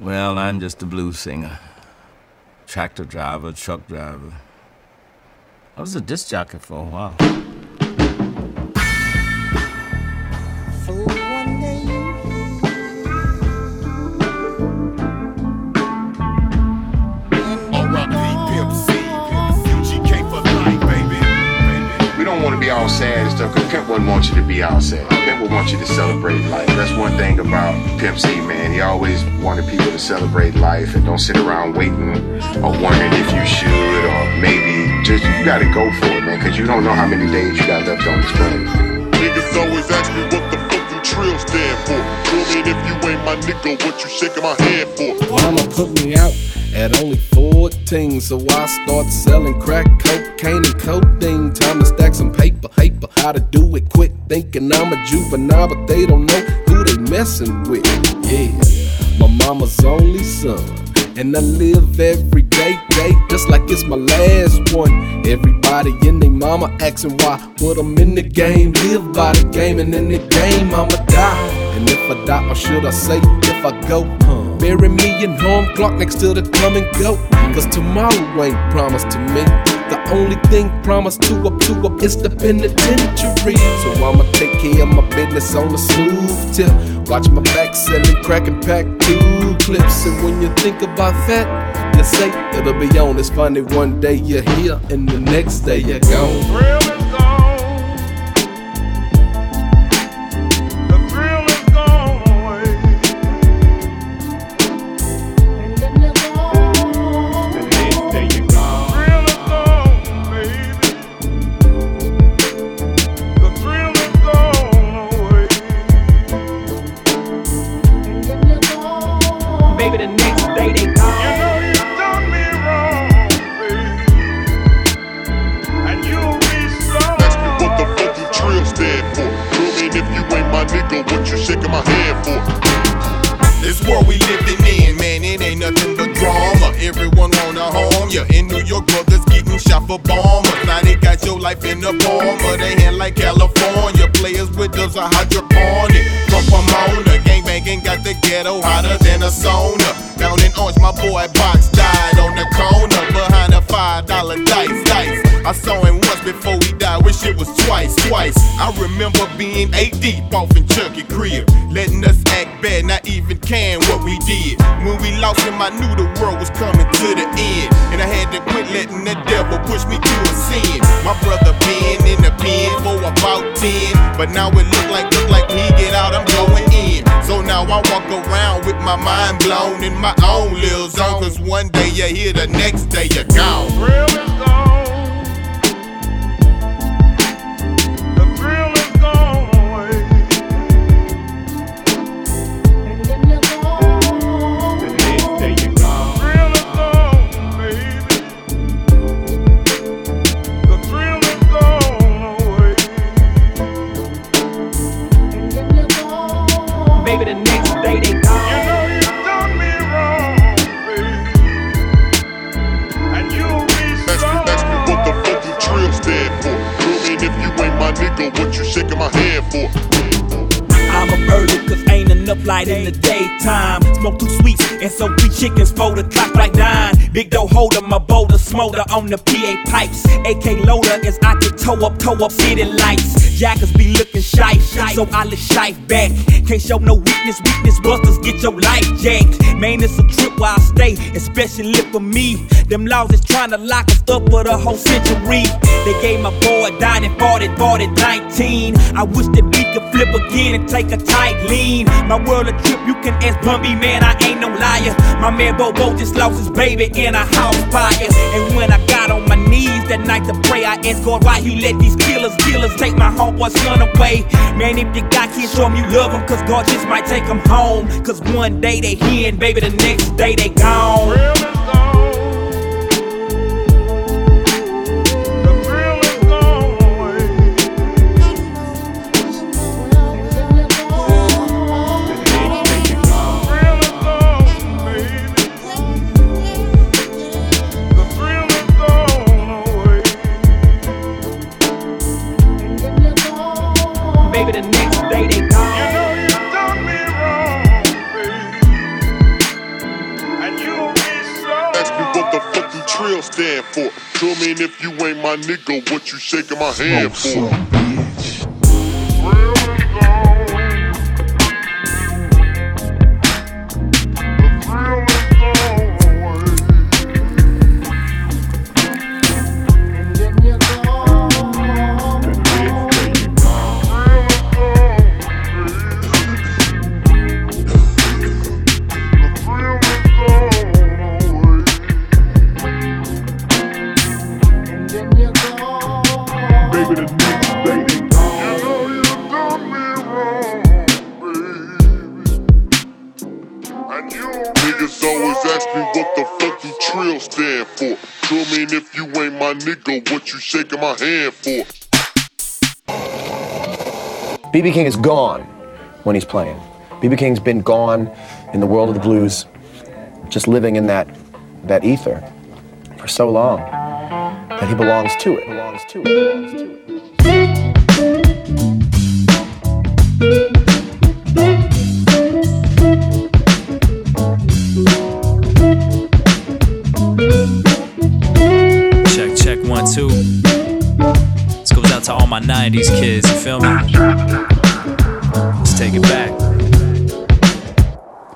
Well, I'm just a blues singer. Tractor driver, truck driver. I was a disc jockey for a while. Sad and stuff because Pimp wouldn't want you to be all sad. Pimp would want you to celebrate life. That's one thing about Pimp C, man. He always wanted people to celebrate life and don't sit around waiting or wondering if you should or maybe just you got to go for it, man, because you don't know how many days you got left on this planet. Niggas always ask me what the fuck them stand for. Me if you ain't my nigga, what you shaking my hand for? Mama put me out at only 14, so I start selling crack, cocaine, and codeine. Time to stack some paper, paper. How to do it quick, thinking I'm a juvenile, but they don't know who they messing with. Yeah, my mama's only son. And I live every day, day, just like it's my last one. Everybody in their mama asking why. Put 'em in the game, live by the game, and in the game I'ma die. And if I die, or should I say, if I go, huh? Bury me in home clock next to the come and go. Cause tomorrow ain't promised to me. The only thing promised to up to up is the penitentiary. So I'ma take care of my business on the smooth tip. Watch my back selling crack and pack two clips. And when you think about that, you say it'll be on. It's funny one day you're here and the next day you're gone. Ghetto hotter than a sauna. Down in Orange, my boy Box died on the corner behind a five dollar dice, dice. I saw him once before he died, wish it was twice, twice. I remember being eight deep off in Chucky crib, letting us act bad, not even can what we did. When we lost him, I knew the world was coming to the end, and I had to quit letting the devil push me to a sin. My brother been in the pen for about ten, but now it look like look like he get out, I'm going in. So now I walk around with my mind blown in my own little zone, cause one day you're here, the next day you're gone. Maybe I'm a bird cause enough light in the daytime. Smoke two sweets and so three chickens for the clock like nine. Big dough holder, my boulder smolder on the PA pipes. AK loader as I can tow up, tow up city lights. Jackers be looking shy, so I let shy back. Can't show no weakness, weakness busters get your life jacked. Man, it's a trip where I stay, especially for me. Them laws is trying to lock us up for the whole century. They gave my boy died and fought it, fought it 19. I wish that we could flip again and take a tight lean. My world a trip, you can ask Bun B, man, I ain't no liar. My man Bobo just lost his baby in a house fire. And when I got on my knees that night to pray, I asked God why he let these killers, killers take my homeboy son away. Man, if you got kids, show 'em you love 'em, cause God just might take 'em home. Cause one day they here and baby, the next day they gone. baby, the next day they gone. You know you done me wrong, baby. And you be so. Ask me what the fucking trill stand for. Tell me if you ain't my nigga, what you shaking my hand for? Shaking my hand for. BB King is gone when he's playing. BB King's been gone in the world of the blues, just living in that that ether for so long that he belongs to it. Belongs to it. Belongs to it. 90s kids, you feel me? Let's take it back.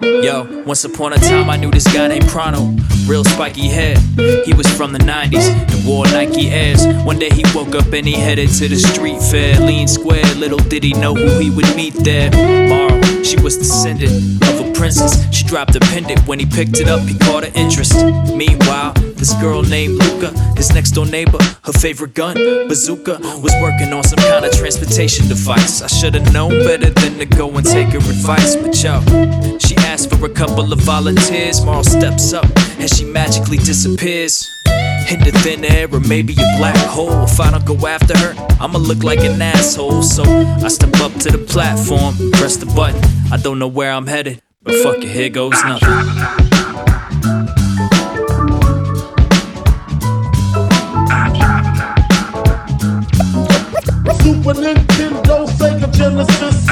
Yo, once upon a time I knew this guy named Chrono. Real spiky head. He was from the 90s and wore Nike Airs. One day he woke up and he headed to the street fair. Leene Square, little did he know who he would meet there. Mara, she was descendant of a princess. She dropped a pendant. When he picked it up, he caught her interest. Meanwhile, this girl named Lucca, his next door neighbor, her favorite gun, bazooka, was working on some kind of transportation device. I should've known better than to go and take her advice, but yo, she asked for a couple of volunteers. Marle steps up and she magically disappears. In the thin air, or maybe a black hole. If I don't go after her, I'ma look like an asshole. So I step up to the platform, press the button. I don't know where I'm headed, but fuck it, here goes nothing. Super Nintendo, Sega Genesis.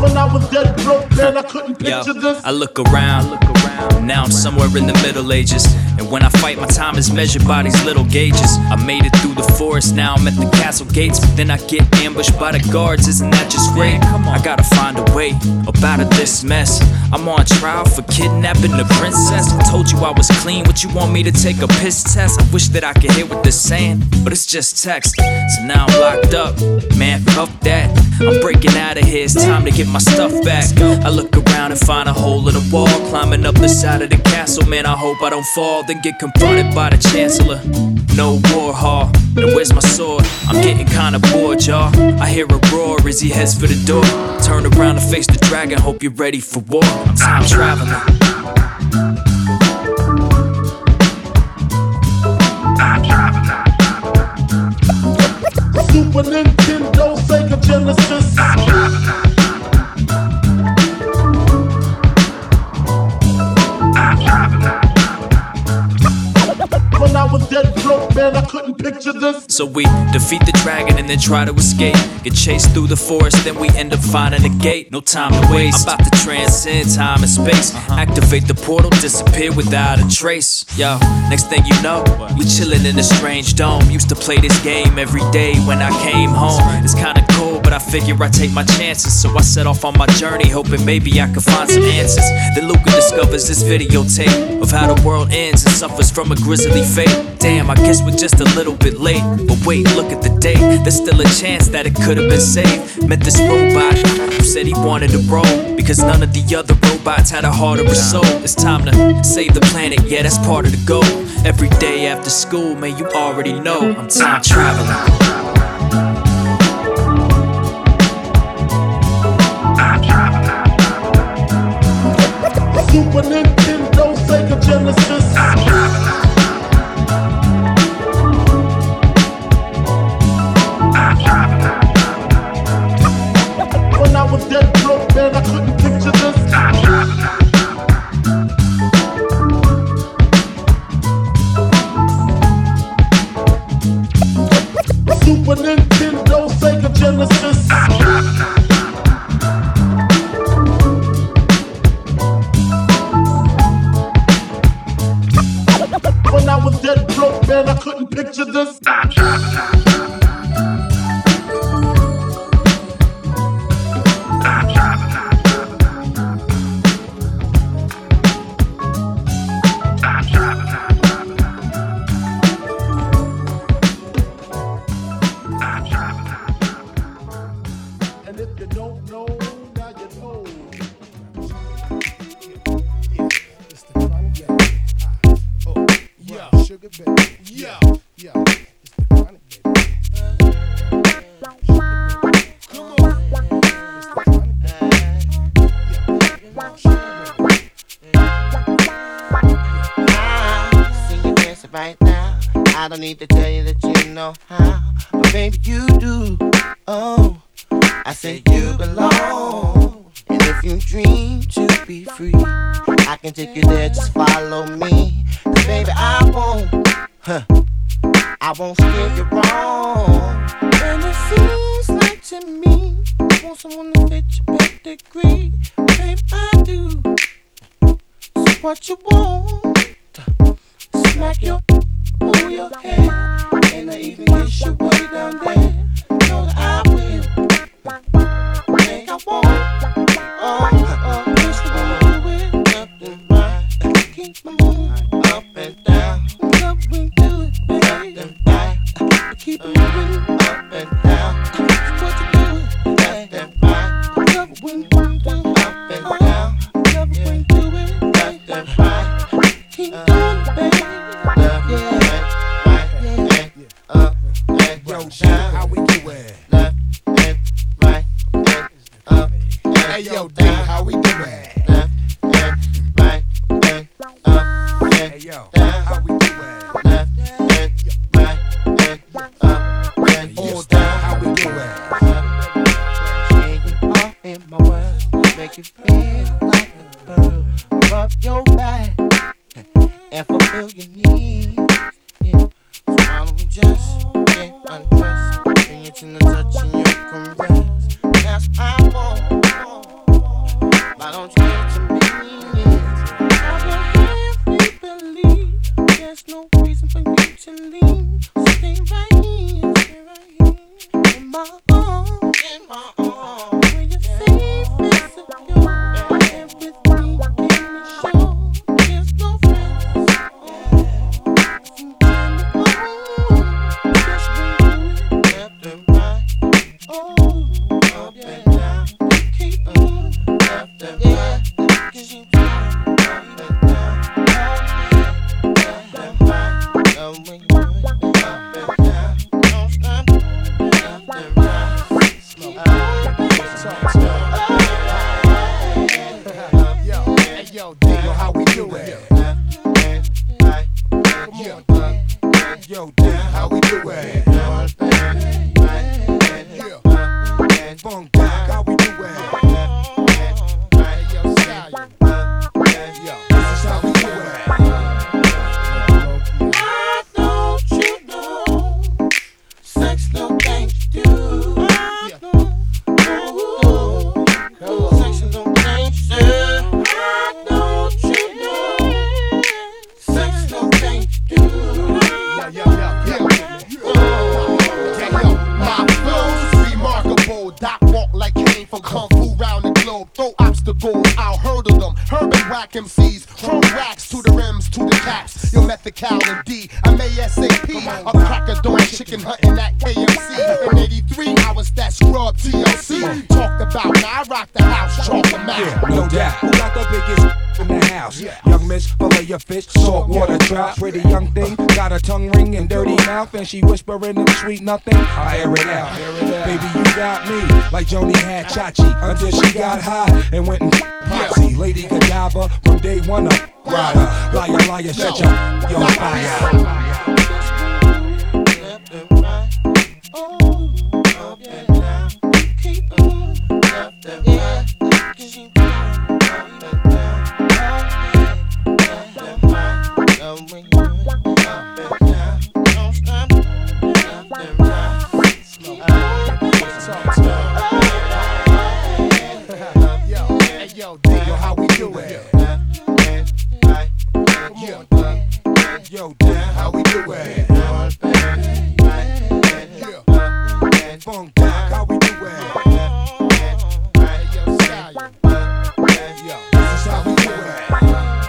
When I was dead broke, man, I couldn't picture Yo, this. I look around, look around. Now I'm somewhere in the Middle Ages. And when I fight, my time is measured by these little gauges. I made it through the forest, now I'm at the castle gates. But then I get ambushed by the guards, isn't that just great? I gotta find a way up out of this mess. I'm on trial for kidnapping the princess. I told you I was clean, what you want me to take a piss test? I wish that I could hear what they're saying, but it's just text. So now I'm locked up, man, fuck that. I'm breaking out of here, it's time to get my stuff back. I look around and find a hole in the wall, climbing up the side of the castle, man, I hope I don't fall then get confronted by the chancellor. No war hall. Now where's my sword? I'm getting kinda bored, y'all. I hear a roar as he heads for the door. Turn around and face the dragon. Hope you're ready for war. I'm time traveling. Super Nintendo, So we defeat the dragon and then try to escape. Get chased through the forest, then we end up finding a gate. No time to waste. I'm about to transcend time and space. Uh-huh. Activate the portal, disappear without a trace. Yo, next thing you know, we chillin' in a strange dome. Used to play this game every day when I came home. It's kinda cool, but I figure I take my chances. So I set off on my journey, hoping maybe I could find some answers. Then Lucca discovers this videotape of how the world ends and suffers from a grisly fate. Damn, I guess we're just a little bit late. But wait, look at the date. There's still a chance that it could have been saved. Met this robot who said he wanted to roll because none of the other robots had a heart or a soul. It's time to save the planet, yeah, that's part of the goal. Every day after school, man, you already know I'm time traveling. Super but you do. Oh, I say you belong. And if you dream to be free, I can take you there. Just follow me, Cause baby I won't, huh? I won't steer you wrong. And it seems like to me, you want someone to fit your pedigree, babe I do. So what you want? Smack your pull your head, and I even kiss you way down there. Make you Yo, D, how we do it? Yeah. From Kung Fu round the globe. Throw obstacles, I'll hurdle them. Herb and whack MCs, from racks to the rims to the caps. Yo, Methical and D, I'm ASAP. A cracker dawn chicken hunting at KMC. In 83, I was that scrub TLC. Talked about, now I rock the house, chalk them out. No doubt. Who got the biggest in the house? Young miss, fillet your fish, salt water trout. Pretty young thing, got a tongue ring and dirty mouth, and she whispering them sweet nothing. I hear it out. Baby, you got me like Joanie had Chachi until she got high and went and poxy. Lady Godiva from day one up. Rider, liar, liar, set your on fire. Do it? This is how we do it.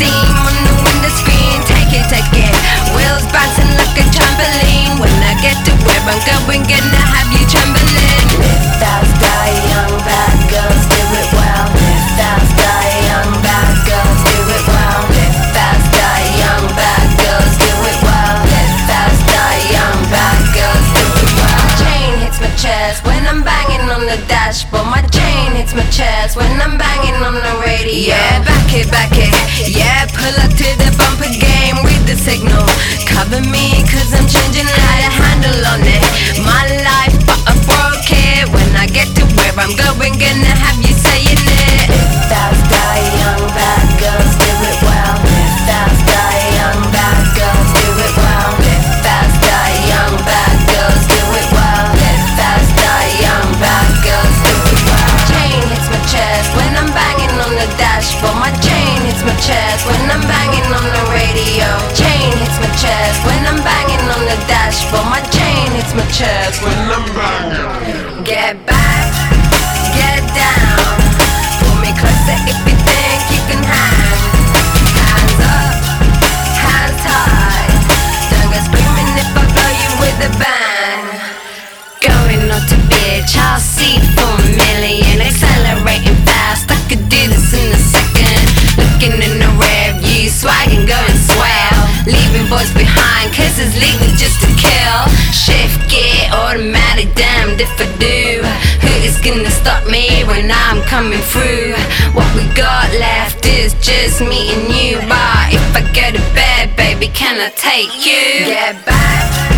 steam on the window screen. Take it, take it. Wheels bouncing like a trampoline. When I get to where I'm going, get Gonna stop me when I'm coming through. What we got left is just me and you. But if I go to bed, baby, can I take you? Get back.